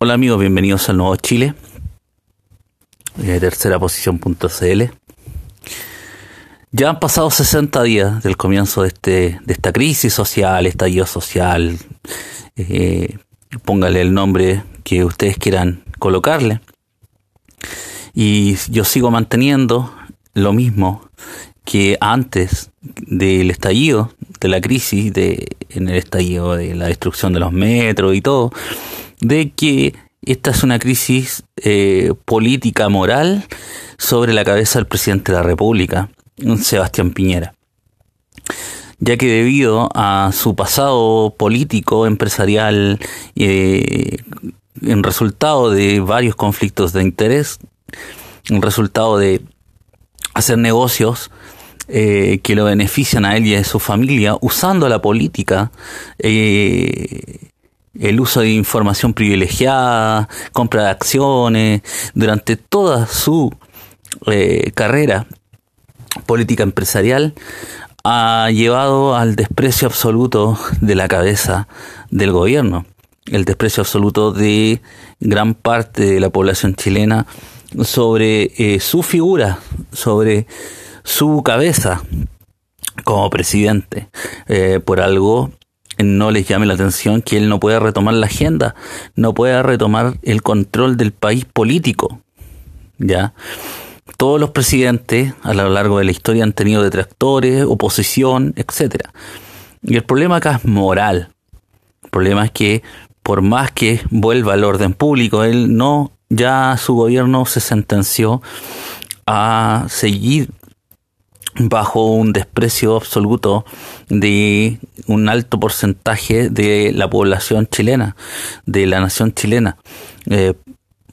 Hola amigos, bienvenidos al Nuevo Chile, eh, tercera posición.cl. Ya han pasado 60 días del comienzo de, este, de esta crisis social, estallido social, eh, póngale el nombre que ustedes quieran colocarle. Y yo sigo manteniendo lo mismo que antes del estallido de la crisis, de, en el estallido de la destrucción de los metros y todo, de que esta es una crisis eh, política moral sobre la cabeza del presidente de la República, Sebastián Piñera. Ya que debido a su pasado político, empresarial, eh, en resultado de varios conflictos de interés, en resultado de hacer negocios eh, que lo benefician a él y a su familia, usando la política el uso de información privilegiada, compra de acciones, durante toda su eh, carrera política empresarial, ha llevado al desprecio absoluto de la cabeza del gobierno, el desprecio absoluto de gran parte de la población chilena sobre eh, su figura, sobre su cabeza como presidente. Eh, por algo no les llame la atención que él no pueda retomar la agenda, no pueda retomar el control del país político. ¿Ya? Todos los presidentes a lo largo de la historia han tenido detractores, oposición, etcétera. Y el problema acá es moral. El problema es que por más que vuelva al orden público, él no, ya su gobierno se sentenció a seguir bajo un desprecio absoluto de un alto porcentaje de la población chilena, de la nación chilena. Eh,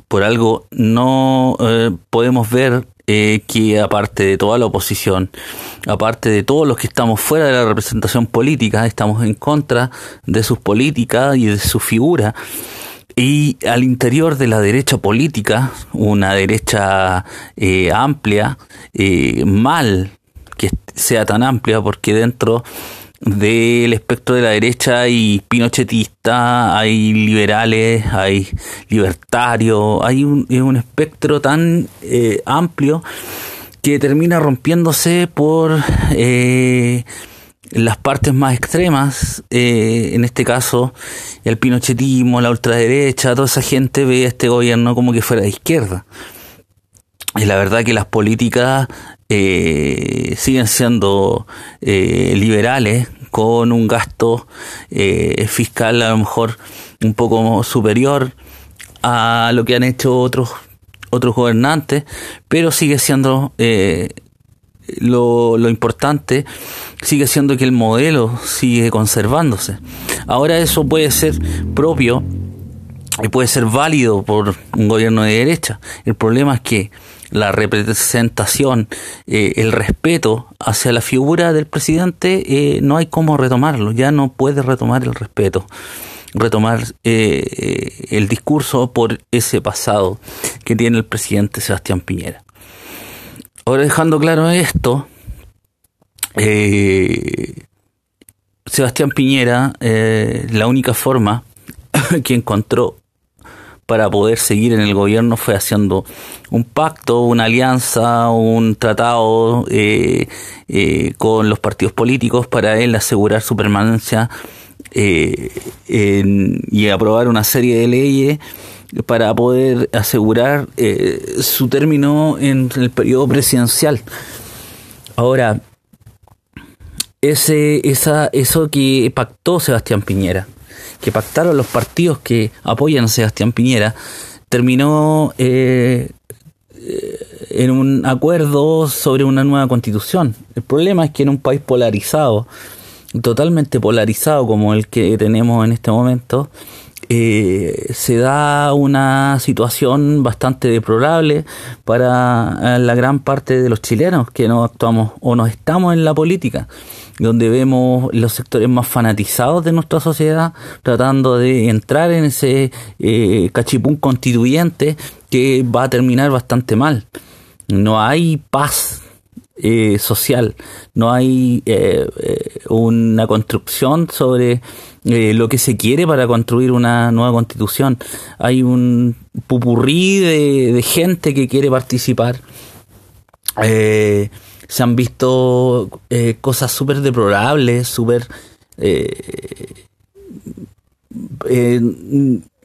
por algo no eh, podemos ver eh, que aparte de toda la oposición, aparte de todos los que estamos fuera de la representación política, estamos en contra de sus políticas y de su figura. Y al interior de la derecha política, una derecha amplia, mal que sea tan amplia porque dentro del espectro de la derecha hay pinochetista, hay liberales, hay libertarios, hay un, un espectro tan eh, amplio que termina rompiéndose por eh, las partes más extremas, eh, en este caso el pinochetismo, la ultraderecha, toda esa gente ve a este gobierno como que fuera de izquierda. Y la verdad que las políticas eh, siguen siendo eh, liberales con un gasto eh, fiscal a lo mejor un poco superior a lo que han hecho otros otros gobernantes, pero sigue siendo lo, lo, importante sigue siendo que el modelo sigue conservándose. Ahora eso puede ser propio y puede ser válido por un gobierno de derecha. El problema es que la representación, eh, el respeto hacia la figura del presidente, eh, no hay cómo retomarlo, ya no puede retomar el respeto, retomar eh, el discurso por ese pasado que tiene el presidente Sebastián Piñera. Ahora dejando claro esto, Sebastián Piñera, la única forma que encontró para poder seguir en el gobierno fue haciendo un pacto, una alianza, un tratado eh, eh, con los partidos políticos para él asegurar su permanencia eh, y aprobar una serie de leyes para poder asegurar su término en el periodo presidencial. Ahora, ese, esa, eso que pactó Sebastián Piñera, que pactaron los partidos que apoyan a Sebastián Piñera, terminó eh, en un acuerdo sobre una nueva constitución. El problema es que en un país polarizado, totalmente polarizado como el que tenemos en este momento, eh, se da una situación bastante deplorable para la gran parte de los chilenos que no actuamos o no estamos en la política donde vemos los sectores más fanatizados de nuestra sociedad tratando de entrar en ese eh, cachipún constituyente que va a terminar bastante mal. No hay paz eh, social, no hay eh, una construcción sobre eh, lo que se quiere para construir una nueva constitución. Hay un pupurrí de, gente que quiere participar. Eh, se han visto eh, cosas súper deplorables, súper...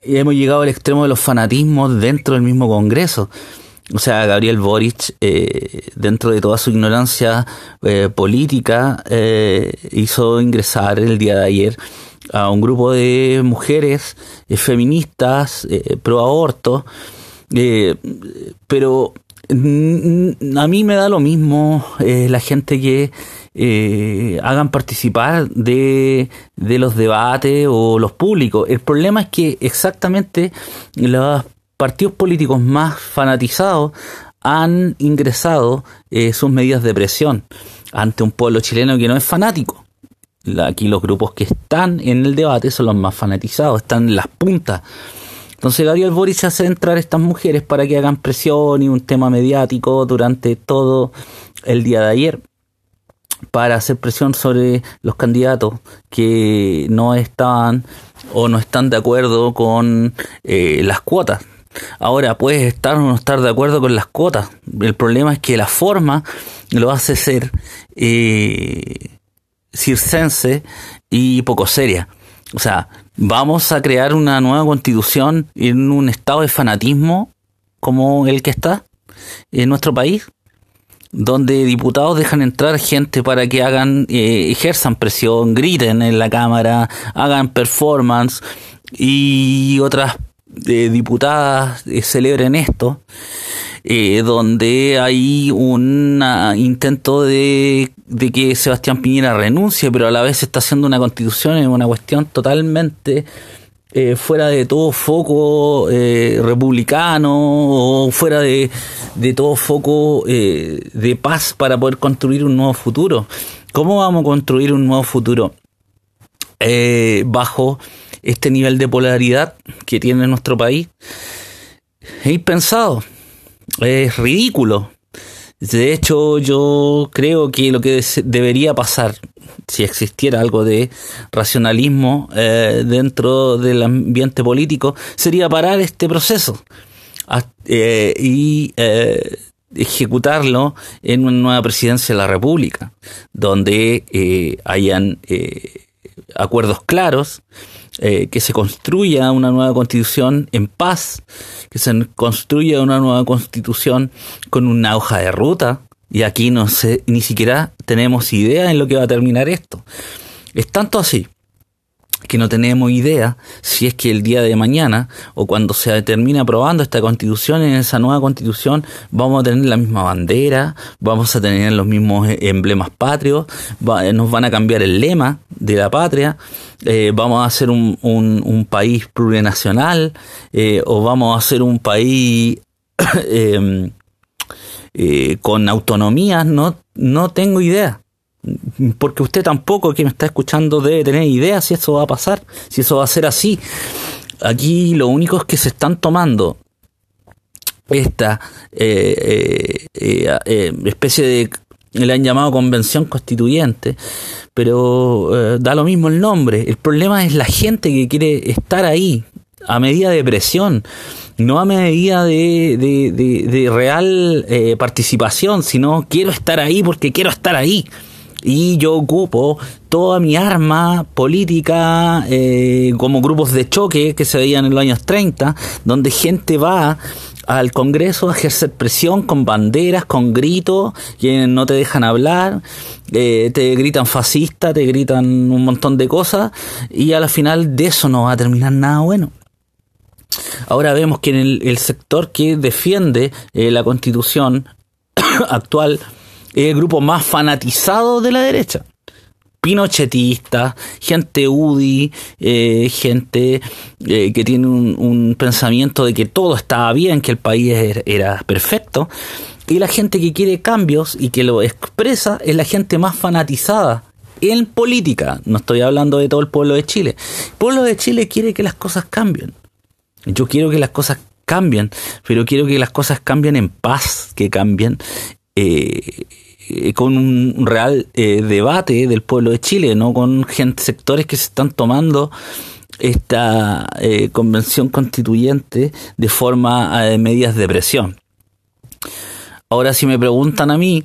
hemos llegado al extremo de los fanatismos dentro del mismo Congreso. O sea, Gabriel Boric, dentro de toda su ignorancia política, hizo ingresar el día de ayer a un grupo de mujeres eh, feministas eh, pro aborto, eh, pero a mí me da lo mismo la gente que hagan participar de, de, los debates o los públicos. El problema es que exactamente los partidos políticos más fanatizados han ingresado sus medidas de presión ante un pueblo chileno que no es fanático aquí los grupos que están en el debate son los más fanatizados, están en las puntas. Entonces Gabriel Boris hace entrar a estas mujeres para que hagan presión y un tema mediático durante todo el día de ayer para hacer presión sobre los candidatos que no estaban o no están de acuerdo con eh, las cuotas. Ahora, puedes estar o no estar de acuerdo con las cuotas. El problema es que la forma lo hace ser eh, circense y poco seria. O sea, vamos a crear una nueva constitución en un estado de fanatismo como el que está en nuestro país, donde diputados dejan entrar gente para que hagan, eh, ejerzan presión, griten en la Cámara, hagan performance y otras eh, diputadas eh, celebren esto. Eh, donde hay un intento de, que Sebastián Piñera renuncie, pero a la vez está haciendo una constitución en una cuestión totalmente eh, fuera de todo foco eh, republicano o fuera de, de todo foco de paz para poder construir un nuevo futuro. ¿Cómo vamos a construir un nuevo futuro bajo este nivel de polaridad que tiene nuestro país? Es impensado es ridículo. De hecho, yo creo que lo que debería pasar, si existiera algo de racionalismo eh, dentro del ambiente político, sería parar este proceso eh, y eh, ejecutarlo en una nueva presidencia de la República, donde hayan acuerdos claros, que se construya una nueva constitución en paz, que se construya una nueva constitución con una hoja de ruta, y aquí no sé, ni siquiera tenemos idea en lo que va a terminar esto. Es tanto así que no tenemos idea si es que el día de mañana o cuando se termine aprobando esta constitución, en esa nueva constitución vamos a tener la misma bandera, vamos a tener los mismos emblemas patrios, nos van a cambiar el lema de la patria, eh, vamos a ser un, un, país plurinacional eh, o vamos a ser un país em, eh, con autonomía, no, no tengo idea porque usted tampoco que me está escuchando debe tener idea si eso va a pasar, si eso va a ser así. Aquí lo único es que se están tomando esta eh, eh, eh, especie de le han llamado convención constituyente, pero da lo mismo el nombre. El problema es la gente que quiere estar ahí a medida de presión, no a medida de, de, de real participación, sino quiero estar ahí porque quiero estar ahí y yo ocupo toda mi arma política eh, como grupos de choque que se veían en los años 30, donde gente va al Congreso a ejercer presión con banderas, con gritos, que no te dejan hablar, eh, te gritan fascista, te gritan un montón de cosas, y a la final de eso no va a terminar nada bueno. Ahora vemos que en el, sector que defiende eh, la constitución actual es el grupo más fanatizado de la derecha. Pinochetista, gente UDI, eh, gente eh, que tiene un, pensamiento de que todo estaba bien, que el país era perfecto, y la gente que quiere cambios y que lo expresa es la gente más fanatizada en política. No estoy hablando de todo el pueblo de Chile. El pueblo de Chile quiere que las cosas cambien. Yo quiero que las cosas cambien, pero quiero que las cosas cambien en paz, que cambien eh, eh, con un real eh, debate del pueblo de Chile, no con gente, sectores que se están tomando esta convención constituyente de forma de medidas de presión. Ahora, si me preguntan a mí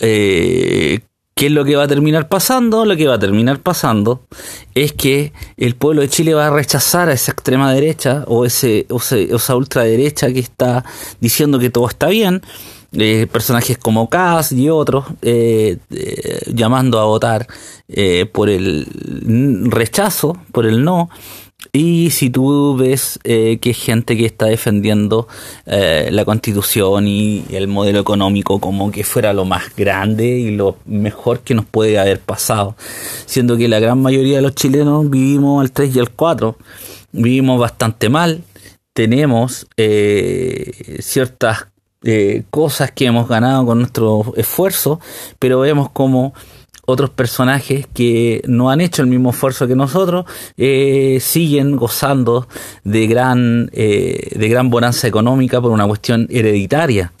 eh, ¿Qué es lo que va a terminar pasando? Lo que va a terminar pasando es que el pueblo de Chile va a rechazar a esa extrema derecha o, ese, o esa ultraderecha que está diciendo que todo está bien. Eh, personajes como Kass y otros eh, eh, llamando a votar por el rechazo, por el no, y si tú ves eh, que hay gente que está defendiendo eh, la constitución y el modelo económico como que fuera lo más grande y lo mejor que nos puede haber pasado, siendo que la gran mayoría de los chilenos vivimos al 3 y al 4, vivimos bastante mal, tenemos eh, cosas que hemos ganado con nuestro esfuerzo, pero vemos como otros personajes que no han hecho el mismo esfuerzo que nosotros eh, siguen gozando de gran eh, de gran bonanza económica por una cuestión hereditaria.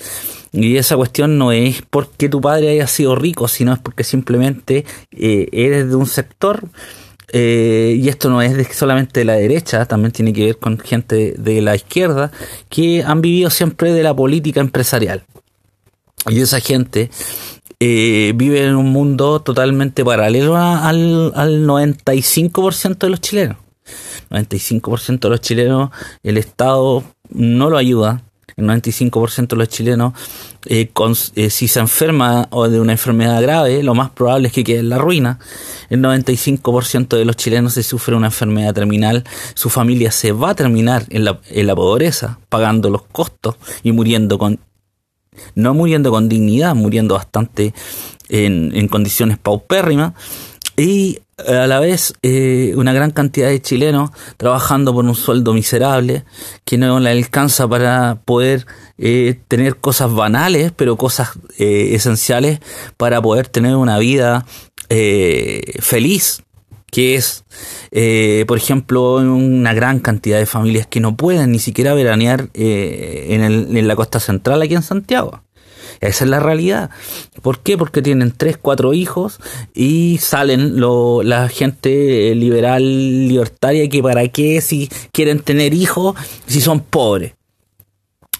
Y esa cuestión no es porque tu padre haya sido rico sino es porque simplemente eh, eres de un sector y esto no es solamente de la derecha, también tiene que ver con gente de la izquierda que han vivido siempre de la política empresarial. Y esa gente eh, vive en un mundo totalmente paralelo al, al 95% de los chilenos. 95% de los chilenos, el Estado no lo ayuda. El 95% de los chilenos, eh, eh, si se enferma o de una enfermedad grave, lo más probable es que quede en la ruina. El 95% de los chilenos, si sufre una enfermedad terminal, su familia se va a terminar en la, en la pobreza, pagando los costos y muriendo con no muriendo con dignidad, muriendo bastante en, condiciones paupérrimas, y a la vez eh, una gran cantidad de chilenos trabajando por un sueldo miserable que no le alcanza para poder eh, tener cosas banales, pero cosas eh, esenciales para poder tener una vida feliz, que es, eh, por ejemplo, una gran cantidad de familias que no pueden ni siquiera veranear eh, en, el, en la costa central aquí en Santiago. Esa es la realidad. ¿Por qué? Porque tienen tres, cuatro hijos y salen lo, la gente liberal, libertaria, que para qué si quieren tener hijos si son pobres.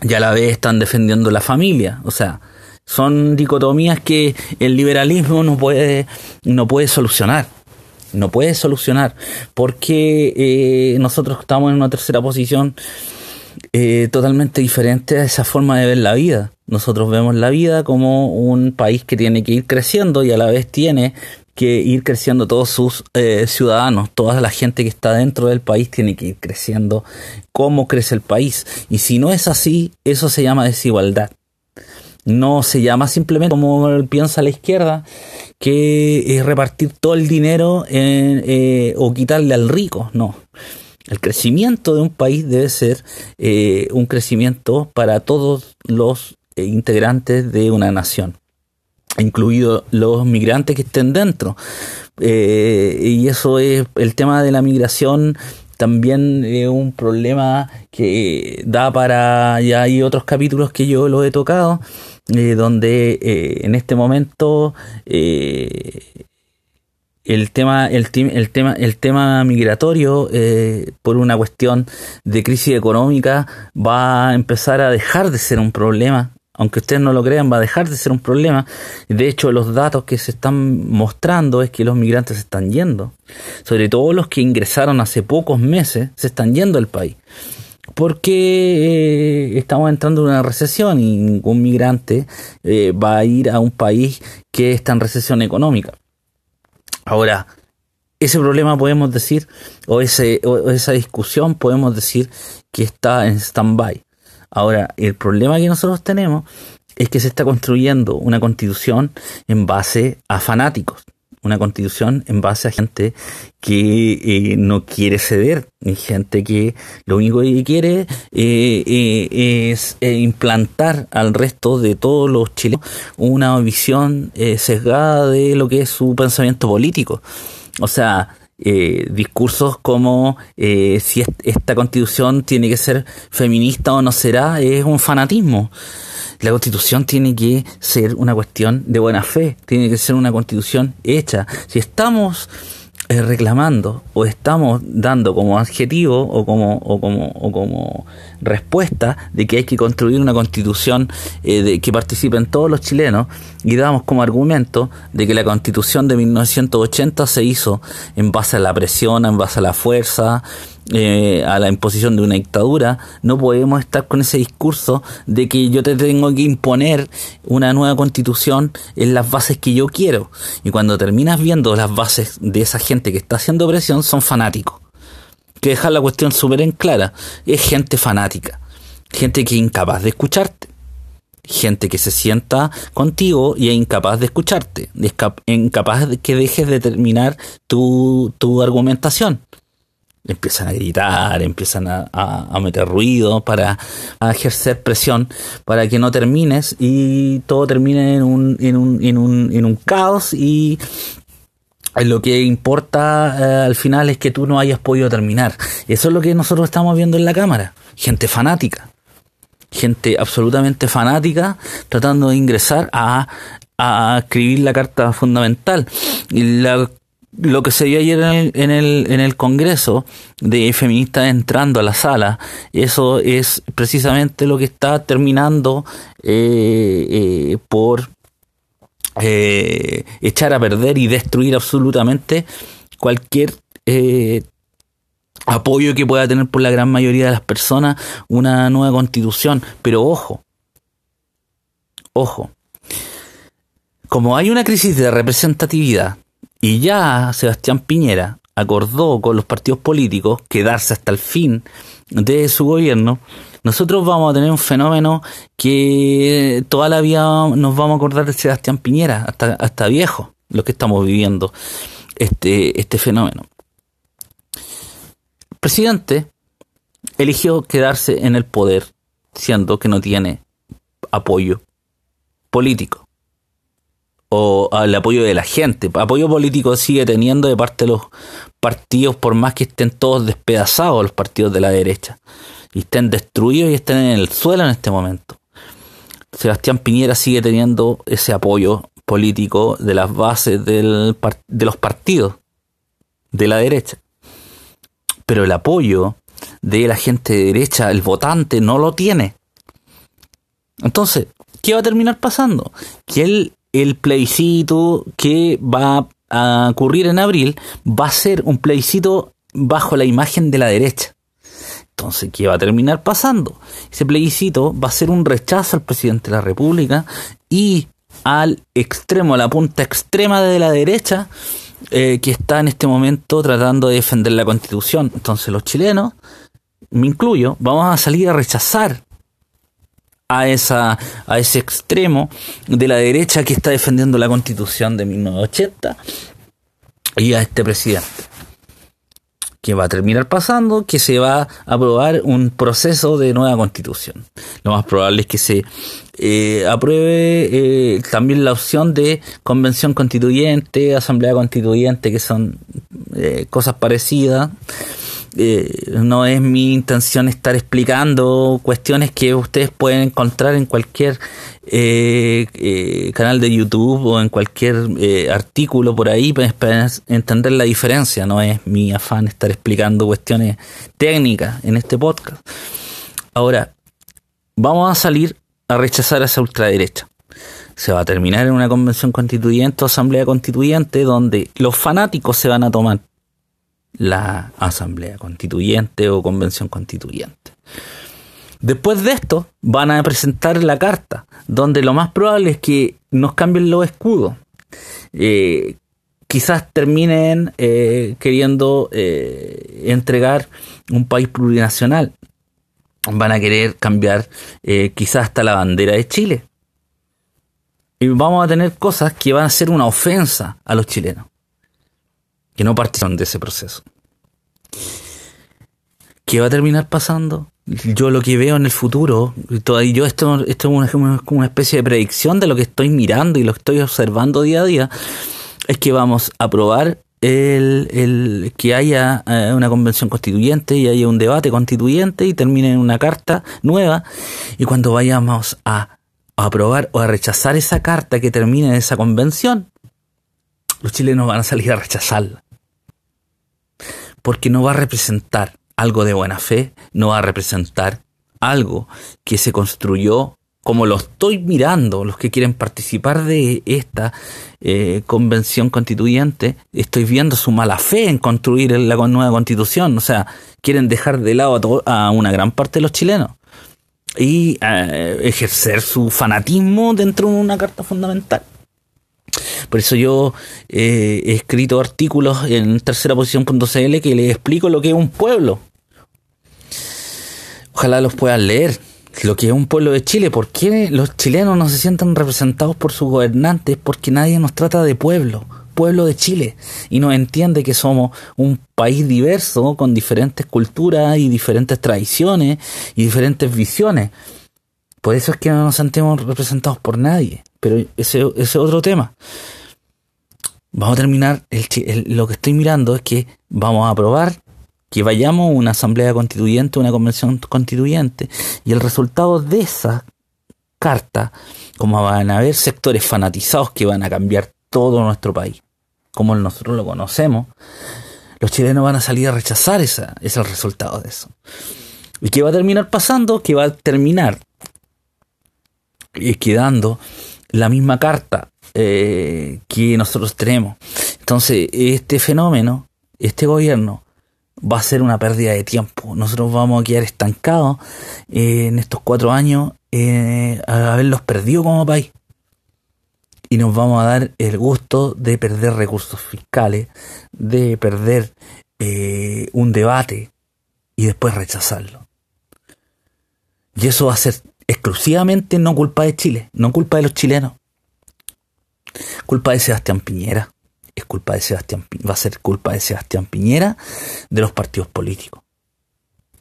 Y a la vez están defendiendo la familia. O sea, son dicotomías que el liberalismo no puede, no puede solucionar no puede solucionar porque eh, nosotros estamos en una tercera posición eh, totalmente diferente a esa forma de ver la vida. Nosotros vemos la vida como un país que tiene que ir creciendo y a la vez tiene que ir creciendo todos sus eh, ciudadanos, toda la gente que está dentro del país tiene que ir creciendo cómo crece el país. Y si no es así, eso se llama desigualdad. No se llama simplemente como piensa la izquierda, que es repartir todo el dinero eh, o quitarle al rico. No. El crecimiento de un país debe ser eh, un crecimiento para todos los eh, integrantes de una nación, incluidos los migrantes que estén dentro. y eso es el tema de la migración también es un problema que da para ya hay otros capítulos que yo lo he tocado eh, donde eh, en este momento eh, el tema el, el, tema el tema migratorio por una cuestión de crisis económica va a empezar a dejar de ser un problema aunque ustedes no lo crean, va a dejar de ser un problema. De hecho, los datos que se están mostrando es que los migrantes se están yendo. Sobre todo los que ingresaron hace pocos meses, se están yendo del país porque eh, estamos entrando en una recesión y ningún migrante eh, va a ir a un país que está en recesión económica. Ahora, ese problema podemos decir, o, ese, o esa discusión podemos decir que está en stand-by. Ahora, el problema que nosotros tenemos es que se está construyendo una constitución en base a fanáticos una constitución en base a gente que eh, no quiere ceder, gente que lo único que quiere eh, eh, es implantar al resto de todos los chilenos una visión sesgada de lo que es su pensamiento político. O sea, discursos como si esta constitución tiene que ser feminista o no será, es un fanatismo. La constitución tiene que ser una cuestión de buena fe, tiene que ser una constitución hecha. Si estamos eh, reclamando o estamos dando como adjetivo o como, o como, o como respuesta de que hay que construir una constitución eh, de, que participen todos los chilenos y damos como argumento de que la constitución de 1980 se hizo en base a la presión, en base a la fuerza, eh, a la imposición de una dictadura, no podemos estar con ese discurso de que yo te tengo que imponer una nueva constitución en las bases que yo quiero. Y cuando terminas viendo las bases de esa gente que está haciendo presión, son fanáticos. Que dejar la cuestión súper en clara. Es gente fanática. Gente que es incapaz de escucharte. Gente que se sienta contigo y es incapaz de escucharte. incapaz de que dejes de terminar tu, tu argumentación empiezan a gritar, empiezan a, meter ruido para ejercer presión para que no termines y todo termine en un, en un, en un, en un caos y lo que importa eh, al final es que tú no hayas podido terminar. Eso es lo que nosotros estamos viendo en la cámara. Gente fanática. Gente absolutamente fanática tratando de ingresar a, a escribir la carta fundamental. Y la lo que se vio ayer en el, en el, Congreso de feministas entrando a la sala, eso es precisamente lo que está terminando eh, eh, por eh, echar a perder y destruir absolutamente cualquier apoyo que pueda tener por la gran mayoría de las personas una nueva constitución. Pero ojo, ojo, como hay una crisis de representatividad, y ya Sebastián Piñera acordó con los partidos políticos quedarse hasta el fin de su gobierno, nosotros vamos a tener un fenómeno que toda la vida nos vamos a acordar de Sebastián Piñera, hasta, hasta viejo, lo que estamos viviendo, este, este fenómeno. El presidente eligió quedarse en el poder, siendo que no tiene apoyo político o al apoyo de la gente. Apoyo político sigue teniendo de parte de los partidos, por más que estén todos despedazados los partidos de la derecha, y estén destruidos y estén en el suelo en este momento. Sebastián Piñera sigue teniendo ese apoyo político de las bases del, de los partidos de la derecha. Pero el apoyo de la gente de derecha, el votante, no lo tiene. Entonces, ¿qué va a terminar pasando? Que él el plebiscito que va a ocurrir en abril va a ser un plebiscito bajo la imagen de la derecha. Entonces, ¿qué va a terminar pasando? Ese plebiscito va a ser un rechazo al presidente de la República y al extremo, a la punta extrema de la derecha eh, que está en este momento tratando de defender la constitución. Entonces los chilenos, me incluyo, vamos a salir a rechazar a, esa, a ese extremo de la derecha que está defendiendo la constitución de 1980 y a este presidente. Que va a terminar pasando, que se va a aprobar un proceso de nueva constitución. Lo más probable es que se eh, apruebe eh, también la opción de convención constituyente, asamblea constituyente, que son eh, cosas parecidas. Eh, no es mi intención estar explicando cuestiones que ustedes pueden encontrar en cualquier eh, eh, canal de YouTube o en cualquier artículo por ahí para entender la diferencia. No es mi afán estar explicando cuestiones técnicas en este podcast. Ahora, vamos a salir a rechazar a esa ultraderecha se va a terminar en una convención constituyente o asamblea constituyente donde los fanáticos se van a tomar la asamblea constituyente o convención constituyente. Después de esto van a presentar la carta, donde lo más probable es que nos cambien los escudos. Eh, quizás terminen eh, queriendo eh, entregar un país plurinacional. Van a querer cambiar quizás hasta la bandera de Chile. Y vamos a tener cosas que van a ser una ofensa a los chilenos que no participan de ese proceso. ¿Qué va a terminar pasando? Yo lo que veo en el futuro, yo esto, esto es una, una especie de predicción de lo que estoy mirando y lo que estoy observando día a día, es que vamos a aprobar el, el, que haya eh, una convención constituyente y haya un debate constituyente y termine en una carta nueva y cuando vayamos a a aprobar o a rechazar esa carta que termine en esa convención, los chilenos van a salir a rechazarla. Porque no va a representar algo de buena fe, no va a representar algo que se construyó como lo estoy mirando, los que quieren participar de esta eh, convención constituyente, estoy viendo su mala fe en construir la nueva constitución. O sea, quieren dejar de lado a, una gran parte de los chilenos y eh, ejercer su fanatismo dentro de una carta fundamental. Por eso yo eh, he escrito artículos en tercera posición.cl que les explico lo que es un pueblo. Ojalá los puedan leer lo que es un pueblo de Chile. ¿Por qué los chilenos no se sienten representados por sus gobernantes? Porque nadie nos trata de pueblo, pueblo de Chile, y nos entiende que somos un país diverso, con diferentes culturas y diferentes tradiciones y diferentes visiones. Por eso es que no nos sentimos representados por nadie. Pero ese, es otro tema. Vamos a terminar, lo que estoy mirando es que vamos a aprobar que vayamos a una asamblea constituyente, una convención constituyente, y el resultado de esa carta, como van a haber sectores fanatizados que van a cambiar todo nuestro país, como nosotros lo conocemos, los chilenos van a salir a rechazar esa, ese resultado de eso. ¿Y qué va a terminar pasando? Que va a terminar quedando la misma carta eh, que nosotros tenemos. Entonces, este fenómeno, este gobierno, va a ser una pérdida de tiempo. Nosotros vamos a quedar estancados eh, en estos cuatro años eh, a haberlos perdido como país. Y nos vamos a dar el gusto de perder recursos fiscales, de perder eh, un debate y después rechazarlo. Y eso va a ser exclusivamente no culpa de Chile, no culpa de los chilenos. Culpa de Sebastián Piñera es culpa de Sebastián, va a ser culpa de Sebastián Piñera, de los partidos políticos.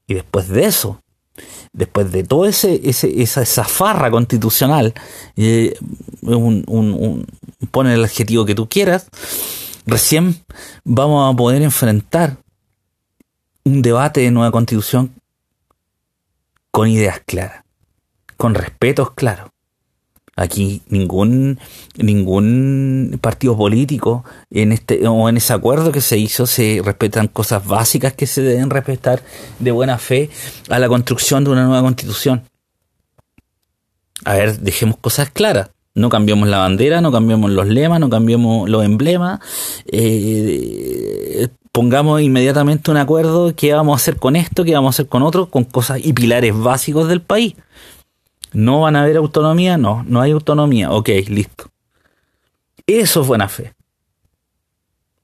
Y después de eso, después de todo ese, esa, farra constitucional, eh, pone el adjetivo que tú quieras, recién vamos a poder enfrentar un debate de nueva constitución con ideas claras, con respetos claros, Aquí ningún, ningún partido político en este, o en ese acuerdo que se hizo se respetan cosas básicas que se deben respetar de buena fe a la construcción de una nueva constitución. A ver, dejemos cosas claras. No cambiamos la bandera, no cambiamos los lemas, no cambiamos los emblemas. Eh, pongamos inmediatamente un acuerdo qué vamos a hacer con esto, qué vamos a hacer con otro, con cosas y pilares básicos del país. ¿No van a haber autonomía? No, no hay autonomía. Ok, listo. Eso es buena fe.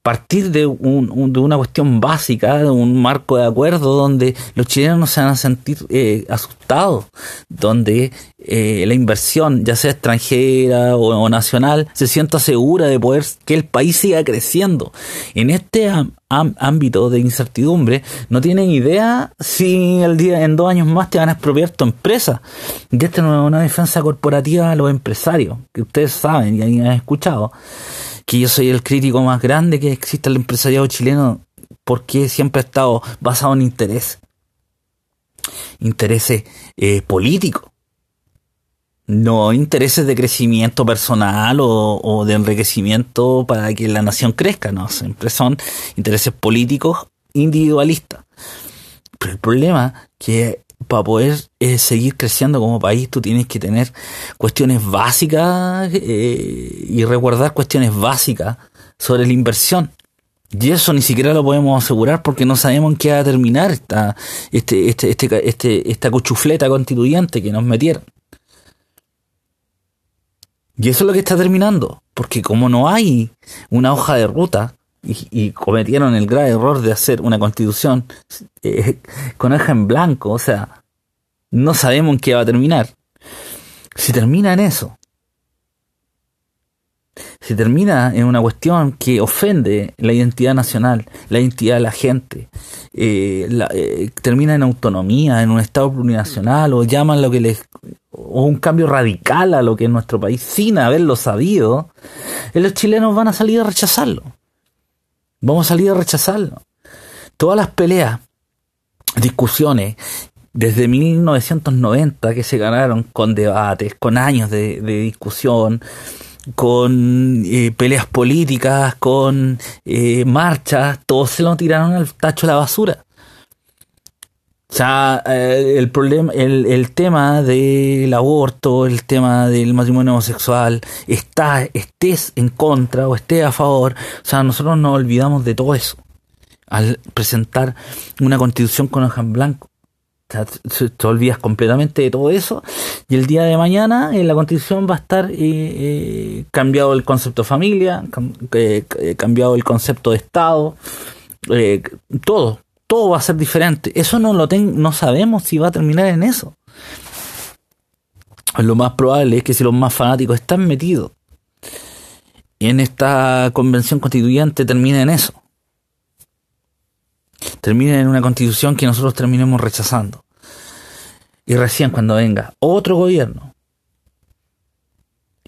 Partir de, un, de una cuestión básica, de un marco de acuerdo donde los chilenos no se van a sentir eh, asustados, donde eh, la inversión, ya sea extranjera o, nacional, se sienta segura de poder que el país siga creciendo. En este ámbito de incertidumbre, no tienen idea si el día, en dos años más te van a expropiar tu empresa. Y esta no es una defensa corporativa a los empresarios, que ustedes saben y han escuchado, que yo soy el crítico más grande que existe el empresariado chileno porque siempre ha estado basado en interés. Intereses eh, políticos no intereses de crecimiento personal o, de enriquecimiento para que la nación crezca, no, siempre son intereses políticos individualistas. Pero el problema que para poder eh, seguir creciendo como país tú tienes que tener cuestiones básicas eh, y resguardar cuestiones básicas sobre la inversión. Y eso ni siquiera lo podemos asegurar porque no sabemos en qué va a terminar esta, este, este, este, este, esta cuchufleta constituyente que nos metieron. Y eso es lo que está terminando, porque como no hay una hoja de ruta, y, cometieron el grave error de hacer una constitución eh, con hoja en blanco, o sea, no sabemos en qué va a terminar. Si termina en eso, si termina en una cuestión que ofende la identidad nacional, la identidad de la gente, eh, eh, termina en autonomía, en un Estado plurinacional, o llaman lo que les o un cambio radical a lo que es nuestro país sin haberlo sabido, los chilenos van a salir a rechazarlo. Vamos a salir a rechazarlo. Todas las peleas, discusiones desde 1990 que se ganaron con debates, con años de, discusión, con eh, peleas políticas, con eh, marchas, todos se lo tiraron al tacho de la basura. O sea, eh, el problema, el, el, tema del aborto, el tema del matrimonio homosexual, está, estés en contra o estés a favor, o sea, nosotros nos olvidamos de todo eso al presentar una constitución con hoja en blanco. te, olvidas completamente de todo eso y el día de mañana en la constitución va a estar eh, eh, cambiado el concepto de familia, cambiado el concepto de Estado, todo, todo va a ser diferente. Eso no lo no sabemos si va a terminar en eso. Lo más probable es que si los más fanáticos están metidos en esta convención constituyente termine en eso. Termine en una constitución que nosotros terminemos rechazando. Y recién cuando venga otro gobierno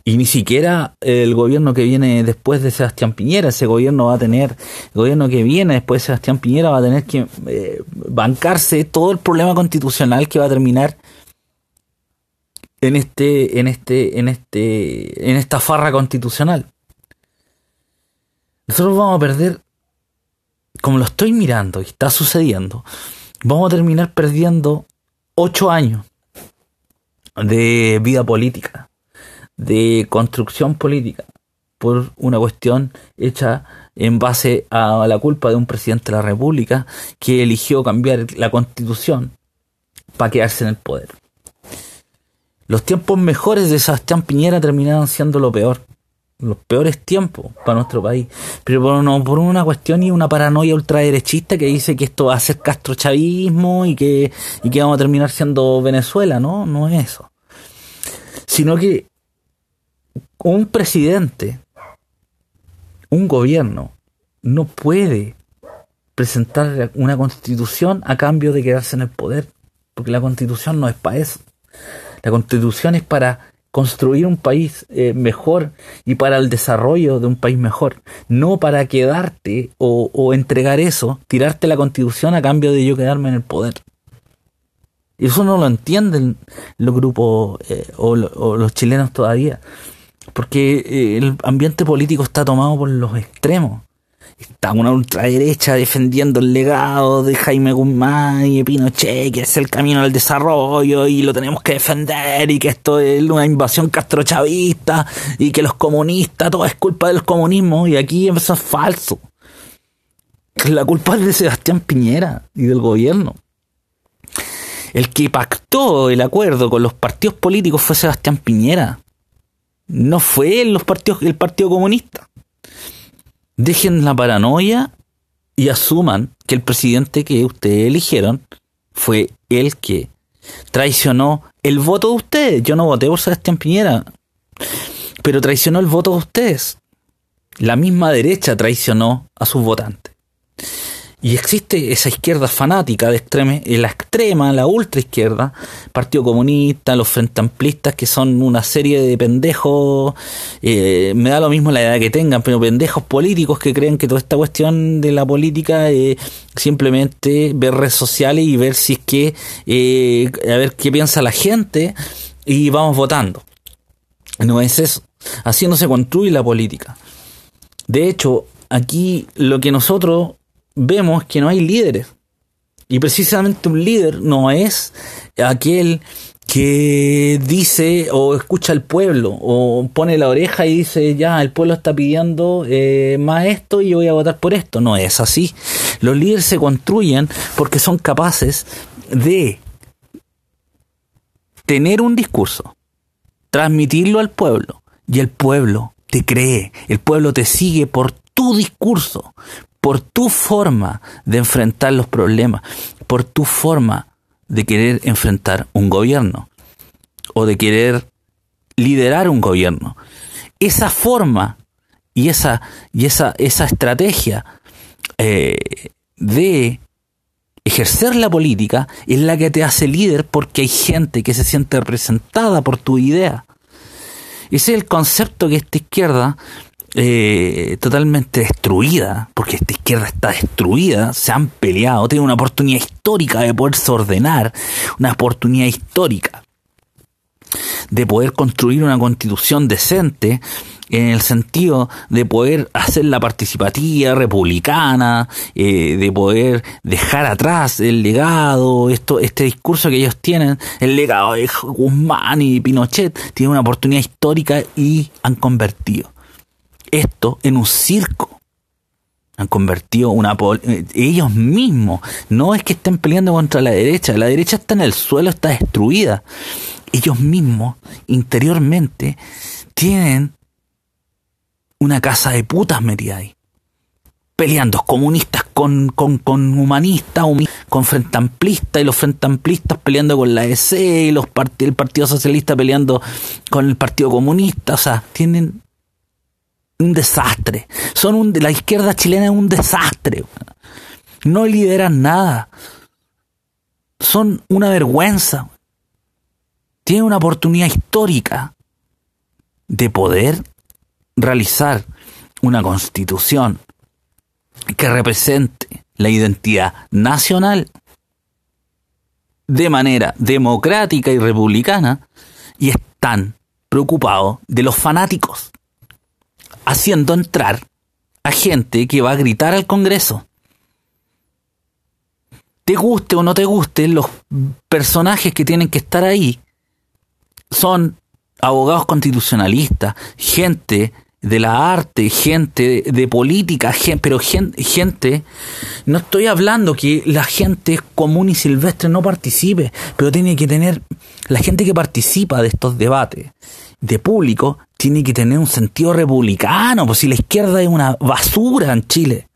y ni siquiera el gobierno que viene después de Sebastián Piñera, ese gobierno va a tener, el gobierno que viene después de Sebastián Piñera va a tener que eh, bancarse todo el problema constitucional que va a terminar en este, en este, en este, en esta farra constitucional. Nosotros vamos a perder, como lo estoy mirando y está sucediendo, vamos a terminar perdiendo ocho años de vida política de construcción política por una cuestión hecha en base a la culpa de un presidente de la República que eligió cambiar la constitución para quedarse en el poder. Los tiempos mejores de Sebastián Piñera terminaron siendo lo peor, los peores tiempos para nuestro país, pero por, no, por una cuestión y una paranoia ultraderechista que dice que esto va a ser castrochavismo y que, y que vamos a terminar siendo Venezuela, no, no es eso. Sino que un presidente, un gobierno, no puede presentar una constitución a cambio de quedarse en el poder, porque la constitución no es para eso. La constitución es para construir un país eh, mejor y para el desarrollo de un país mejor, no para quedarte o, entregar eso, tirarte la constitución a cambio de yo quedarme en el poder. Eso no lo entienden los grupos eh, o los chilenos todavía porque eh, el ambiente político está tomado por los extremos. Está una ultraderecha defendiendo el legado de Jaime Guzmán y de Pinochet, que es el camino al desarrollo y lo tenemos que defender y que esto es una invasión castrochavista y que los comunistas, todo es culpa del comunismo y aquí eso es falso. La culpa es de Sebastián Piñera y del gobierno. El que pactó el acuerdo con los partidos políticos fue Sebastián Piñera no fue los partidos, el Partido Comunista. Dejen la paranoia y asuman que el presidente que ustedes eligieron fue el que traicionó el voto de ustedes. Yo no voté por Sebastián Piñera, pero traicionó el voto de ustedes. La misma derecha traicionó a sus votantes. Y existe esa izquierda fanática de extrema, eh, la extrema, la ultra izquierda, Partido Comunista, los Frente Amplistas, que son una serie de pendejos, eh, me da lo mismo la edad que tengan, pero pendejos políticos que creen que toda esta cuestión de la política es simplemente ver redes sociales y ver si es que, eh, a ver qué piensa la gente y vamos votando. No es eso. Así no se construye la política. De hecho, aquí lo que nosotros vemos que no hay líderes. Y precisamente un líder no es aquel que dice o escucha al pueblo o pone la oreja y dice ya el pueblo está pidiendo eh, más esto y yo voy a votar por esto. No es así. Los líderes se construyen porque son capaces de tener un discurso, transmitirlo al pueblo y el pueblo te cree, el pueblo te sigue por tu discurso, por tu forma de enfrentar los problemas, por tu forma de querer enfrentar un gobierno o de querer liderar un gobierno. Esa forma y esa, y esa, esa estrategia eh, de ejercer la política es la que te hace líder porque hay gente que se siente representada por tu idea. Ese es el concepto que esta izquierda eh, totalmente destruida, porque esta izquierda está destruida, se han peleado, tienen una oportunidad histórica de poderse ordenar, una oportunidad histórica de poder construir una constitución decente en el sentido de poder hacer la participativa republicana, eh, de poder dejar atrás el legado, esto, este discurso que ellos tienen, el legado de Guzmán y Pinochet, tiene una oportunidad histórica y han convertido esto en un circo. Han convertido una eh, ellos mismos, no es que estén peleando contra la derecha, la derecha está en el suelo, está destruida. Ellos mismos, interiormente, tienen una casa de putas metida ahí. Peleando comunistas con, con, con humanistas, con frente amplistas y los frente amplistas peleando con la EC y los el Partido Socialista peleando con el Partido Comunista. O sea, tienen un desastre. Son un, la izquierda chilena es un desastre. No lideran nada. Son una vergüenza. Tienen una oportunidad histórica de poder realizar una constitución que represente la identidad nacional de manera democrática y republicana y están preocupados de los fanáticos, haciendo entrar a gente que va a gritar al Congreso. Te guste o no te guste, los personajes que tienen que estar ahí son abogados constitucionalistas, gente de la arte, gente de, política, pero gente, no estoy hablando que la gente común y silvestre no participe, pero tiene que tener, la gente que participa de estos debates de público, tiene que tener un sentido republicano, pues si la izquierda es una basura en Chile.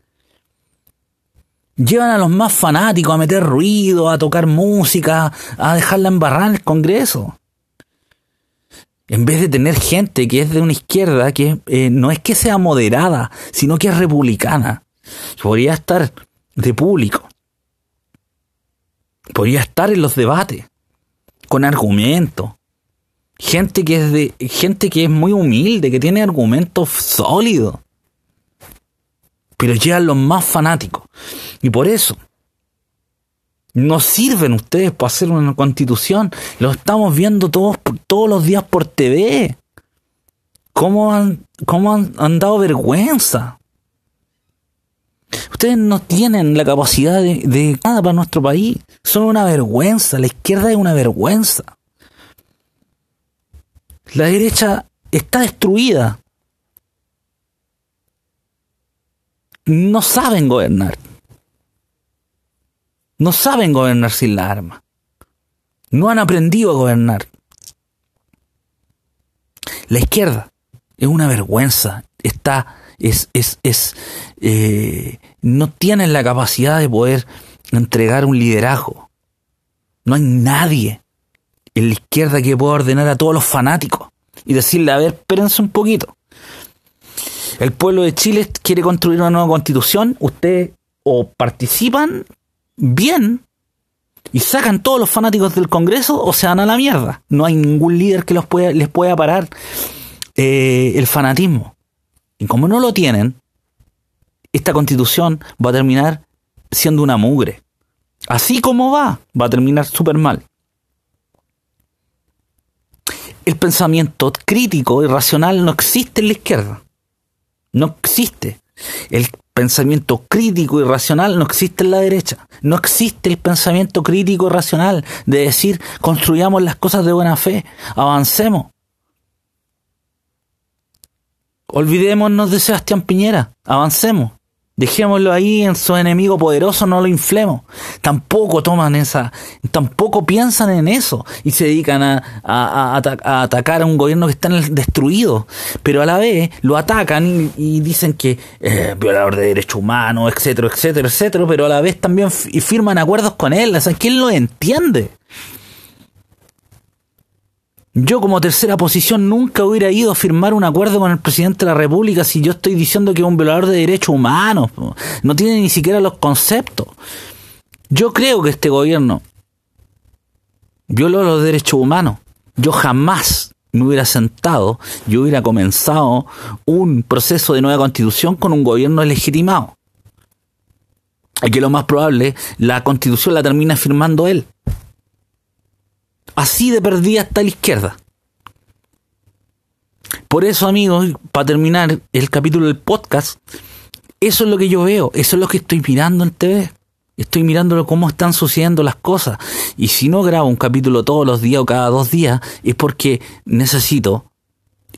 Llevan a los más fanáticos a meter ruido, a tocar música, a dejarla embarrar en el Congreso en vez de tener gente que es de una izquierda que eh, no es que sea moderada, sino que es republicana. Podría estar de público. Podría estar en los debates, con argumentos. Gente que es de, gente que es muy humilde, que tiene argumentos sólidos. Pero llegan los más fanáticos. Y por eso, no sirven ustedes para hacer una constitución. Lo estamos viendo todos, todos los días por TV. ¿Cómo han, cómo han, dado vergüenza? Ustedes no tienen la capacidad de, de, nada para nuestro país. Son una vergüenza. La izquierda es una vergüenza. La derecha está destruida. No saben gobernar. No saben gobernar sin la arma. No han aprendido a gobernar. La izquierda es una vergüenza. Está, es, es, es, eh, no tienen la capacidad de poder entregar un liderazgo. No hay nadie en la izquierda que pueda ordenar a todos los fanáticos y decirle, a ver, espérense un poquito. El pueblo de Chile quiere construir una nueva constitución, ustedes o participan bien y sacan todos los fanáticos del Congreso o se dan a la mierda. No hay ningún líder que los pueda, les pueda parar eh, el fanatismo. Y como no lo tienen, esta constitución va a terminar siendo una mugre. Así como va, va a terminar súper mal. El pensamiento crítico y racional no existe en la izquierda. No existe. El pensamiento crítico y racional no existe en la derecha. No existe el pensamiento crítico y racional de decir construyamos las cosas de buena fe, avancemos. Olvidémonos de Sebastián Piñera, avancemos. Dejémoslo ahí en su enemigo poderoso, no lo inflemos. Tampoco toman esa, tampoco piensan en eso y se dedican a, atacar a un gobierno que está destruido. Pero a la vez lo atacan y, dicen que es violador de derechos humanos, etcétera, etcétera, etcétera. Pero a la vez también firman acuerdos con él. O sea, ¿quién lo entiende? Yo como tercera posición nunca hubiera ido a firmar un acuerdo con el presidente de la República si yo estoy diciendo que es un violador de derechos humanos. No tiene ni siquiera los conceptos. Yo creo que este gobierno violó los derechos humanos. Yo jamás me hubiera sentado y hubiera comenzado un proceso de nueva constitución con un gobierno legitimado. Y que lo más probable, la constitución la termina firmando él. Así de perdida está la izquierda. Por eso, amigos, para terminar el capítulo del podcast, eso es lo que yo veo, eso es lo que estoy mirando en TV. Estoy mirando cómo están sucediendo las cosas. Y si no grabo un capítulo todos los días o cada dos días, es porque necesito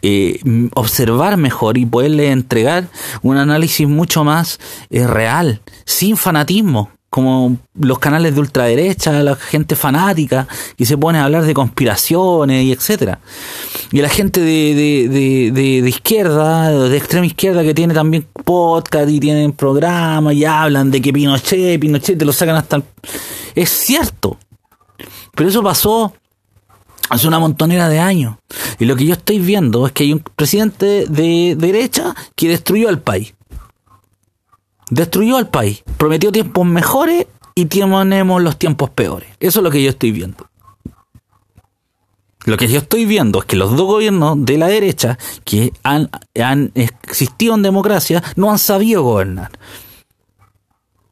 eh, observar mejor y poderle entregar un análisis mucho más eh, real, sin fanatismo como los canales de ultraderecha, la gente fanática, que se pone a hablar de conspiraciones y etcétera. Y la gente de, de, de, de, izquierda, de extrema izquierda, que tiene también podcast y tienen programas y hablan de que Pinochet, Pinochet, te lo sacan hasta el... Es cierto. Pero eso pasó hace una montonera de años. Y lo que yo estoy viendo es que hay un presidente de derecha que destruyó al país destruyó al país, prometió tiempos mejores y tenemos los tiempos peores. Eso es lo que yo estoy viendo. Lo que yo estoy viendo es que los dos gobiernos de la derecha que han, han existido en democracia no han sabido gobernar.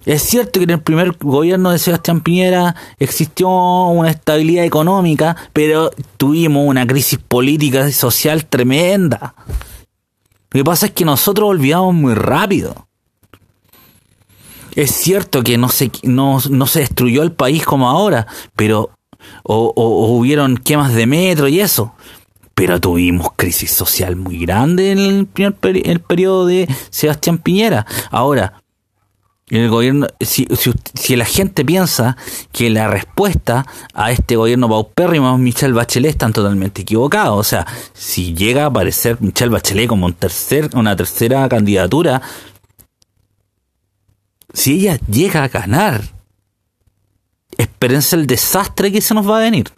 Es cierto que en el primer gobierno de Sebastián Piñera existió una estabilidad económica, pero tuvimos una crisis política y social tremenda. Lo que pasa es que nosotros olvidamos muy rápido. Es cierto que no se, no, se destruyó el país como ahora, pero o, hubieron quemas de metro y eso. Pero tuvimos crisis social muy grande en el primer el periodo de Sebastián Piñera. Ahora, el gobierno, si, si, la gente piensa que la respuesta a este gobierno paupérrimo es Michelle Bachelet, están totalmente equivocados. O sea, si llega a aparecer Michelle Bachelet como un tercer, una tercera candidatura, si ella llega a ganar, espérense el desastre que se nos va a venir.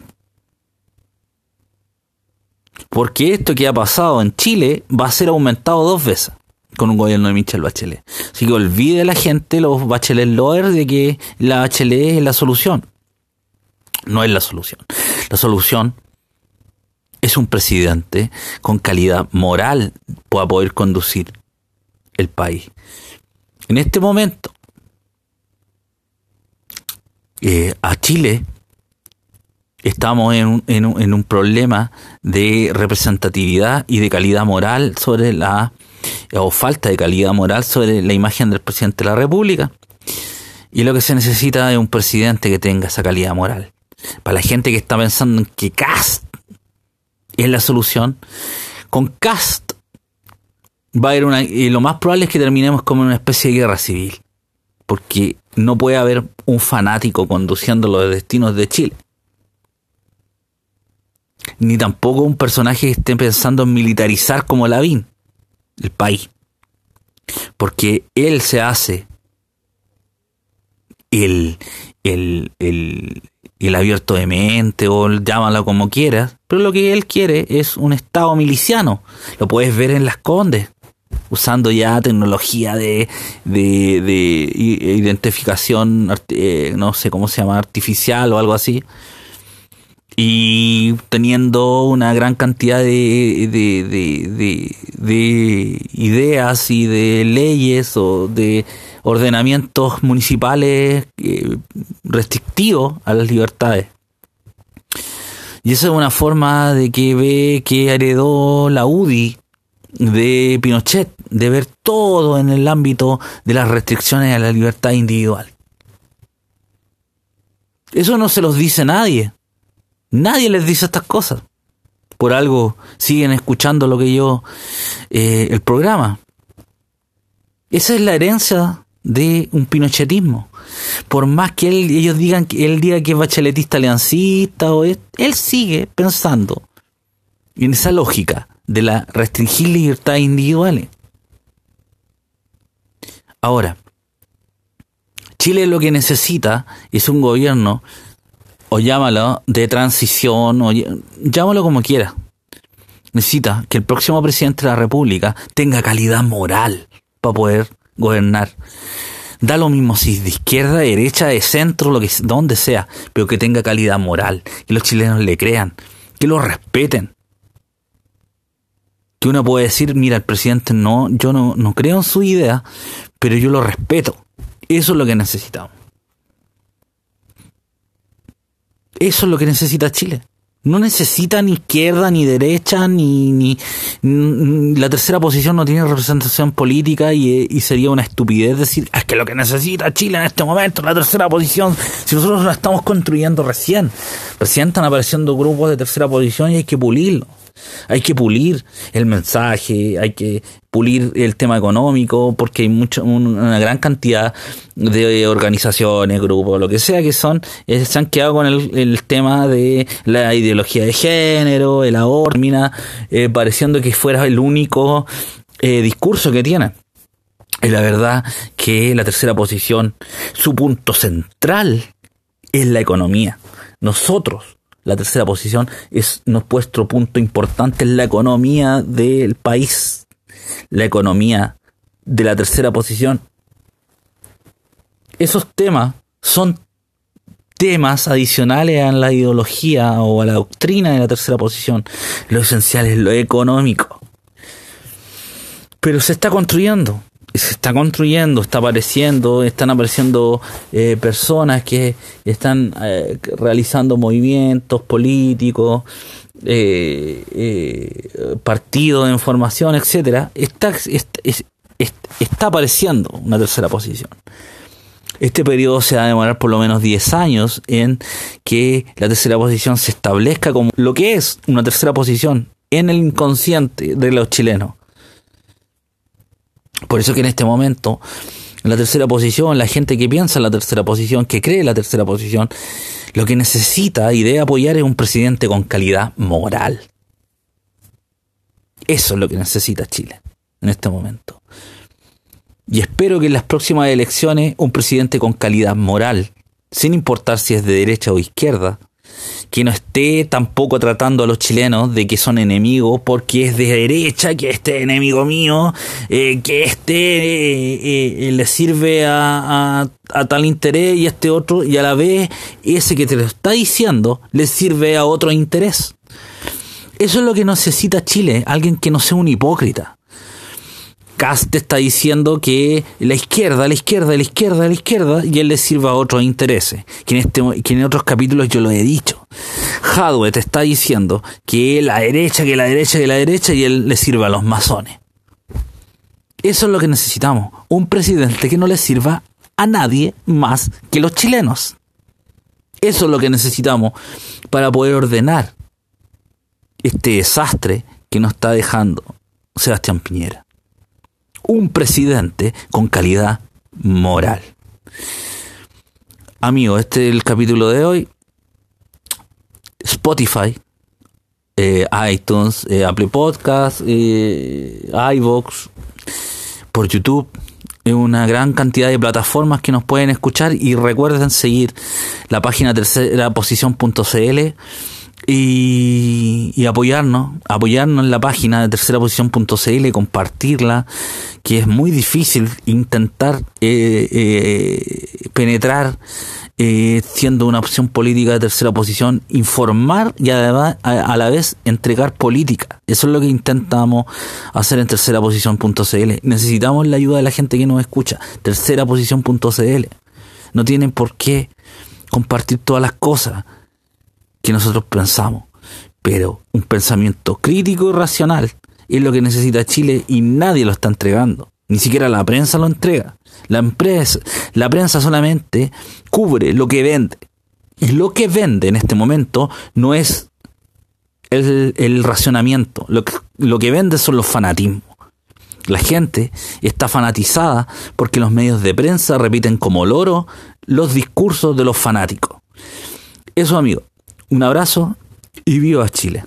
Porque esto que ha pasado en Chile va a ser aumentado dos veces con un gobierno de Michelle Bachelet. Así que olvide la gente, los Bachelet lovers, de que la Bachelet es la solución. No es la solución. La solución es un presidente con calidad moral para poder conducir el país. En este momento, eh, a Chile estamos en un, problema de representatividad y de calidad moral sobre la, o falta de calidad moral sobre la imagen del presidente de la República. Y lo que se necesita es un presidente que tenga esa calidad moral. Para la gente que está pensando en que Cast es la solución, con Cast va a haber una, y lo más probable es que terminemos como una especie de guerra civil porque no puede haber un fanático conduciendo los destinos de Chile. Ni tampoco un personaje que esté pensando en militarizar como Lavín el país. Porque él se hace el, el, el, el abierto de mente o llámalo como quieras, pero lo que él quiere es un estado miliciano. Lo puedes ver en las Condes usando ya tecnología de, de, identificación, eh, no sé cómo se llama, artificial o algo así. Y teniendo una gran cantidad de, de, de ideas y de leyes o de ordenamientos municipales eh, restrictivos a las libertades. Y esa es una forma de que ve que heredó la UDI de Pinochet, de ver todo en el ámbito de las restricciones a la libertad individual. Eso no se los dice nadie. Nadie les dice estas cosas. Por algo siguen escuchando lo que yo, eh, el programa. Esa es la herencia de un pinochetismo. Por más que ellos digan que él diga que es bacheletista aliancista o él sigue pensando en esa lógica de la restringir libertades individuales. Ahora, Chile lo que necesita es un gobierno, o llámalo de transición, o llámalo como quiera. Necesita que el próximo presidente de la República tenga calidad moral para poder gobernar. Da lo mismo si de izquierda, de derecha, de centro, lo que donde sea, pero que tenga calidad moral, que los chilenos le crean, que lo respeten que uno puede decir, mira, el presidente no, yo no, no creo en su idea, pero yo lo respeto. Eso es lo que necesitamos. Eso es lo que necesita Chile. No necesita ni izquierda, ni derecha, ni, ni, la tercera posición no tiene representación política y, sería una estupidez decir, es que lo que necesita Chile en este momento la tercera posición, si nosotros la estamos construyendo recién. Recién están apareciendo grupos de tercera posición y hay que pulirlo. Hay que pulir el mensaje, hay que pulir el tema económico, porque hay mucho, una gran cantidad de organizaciones, grupos, lo que sea que son, eh, se han quedado con el, tema de la ideología de género, el aborto, eh, pareciendo que fuera el único eh, discurso que tienen. Y la verdad que la tercera posición, su punto central es la economía. Nosotros la tercera posición es nuestro punto importante en la economía del país. La economía de la tercera posición. Esos temas son temas adicionales a la ideología o a la doctrina de la tercera posición. Lo esencial es lo económico. Pero se está construyendo se está construyendo, está apareciendo, están apareciendo eh, personas que están eh, realizando movimientos políticos, eh, partidos de información, etcétera. Está, está apareciendo una tercera posición. Este periodo se va a demorar por lo menos 10 años en que la tercera posición se establezca como lo que es una tercera posición en el inconsciente de los chilenos por eso que en este momento, en la tercera posición, la gente que piensa en la tercera posición, que cree en la tercera posición, lo que necesita y debe apoyar es un presidente con calidad moral. Eso es lo que necesita Chile en este momento. Y espero que en las próximas elecciones un presidente con calidad moral, sin importar si es de derecha o izquierda, que no esté tampoco tratando a los chilenos de que son enemigos porque es de derecha, que este enemigo mío, eh, que este eh, eh, le sirve a, a, tal interés y este otro, y a la vez ese que te lo está diciendo le sirve a otro interés. Eso es lo que necesita Chile, alguien que no sea un hipócrita. Cast está diciendo que la izquierda, la izquierda, la izquierda, la izquierda, y él le sirva a otros intereses. Que en, este, que en otros capítulos yo lo he dicho. Hadwe te está diciendo que la derecha, que la derecha, que la derecha, y él le sirva a los masones. Eso es lo que necesitamos. Un presidente que no le sirva a nadie más que los chilenos. Eso es lo que necesitamos para poder ordenar este desastre que nos está dejando Sebastián Piñera un presidente con calidad moral. Amigo, este es el capítulo de hoy. Spotify, eh, iTunes, eh, Apple Podcast, eh, iVoox, por YouTube. Una gran cantidad de plataformas que nos pueden escuchar y recuerden seguir la página tercera y, apoyarnos, apoyarnos en la página de tercera posición.cl, compartirla, que es muy difícil intentar eh, eh, penetrar eh, siendo una opción política de tercera posición, informar y además a, la vez entregar política. Eso es lo que intentamos hacer en tercera posición.cl. Necesitamos la ayuda de la gente que nos escucha. Tercera posición.cl. No tienen por qué compartir todas las cosas que nosotros pensamos, pero un pensamiento crítico y racional es lo que necesita Chile y nadie lo está entregando. Ni siquiera la prensa lo entrega. La, empresa, la prensa solamente cubre lo que vende. Y lo que vende en este momento no es el, racionamiento. Lo que, lo que vende son los fanatismos. La gente está fanatizada porque los medios de prensa repiten como loro los discursos de los fanáticos. Eso, amigo, un abrazo y viva Chile.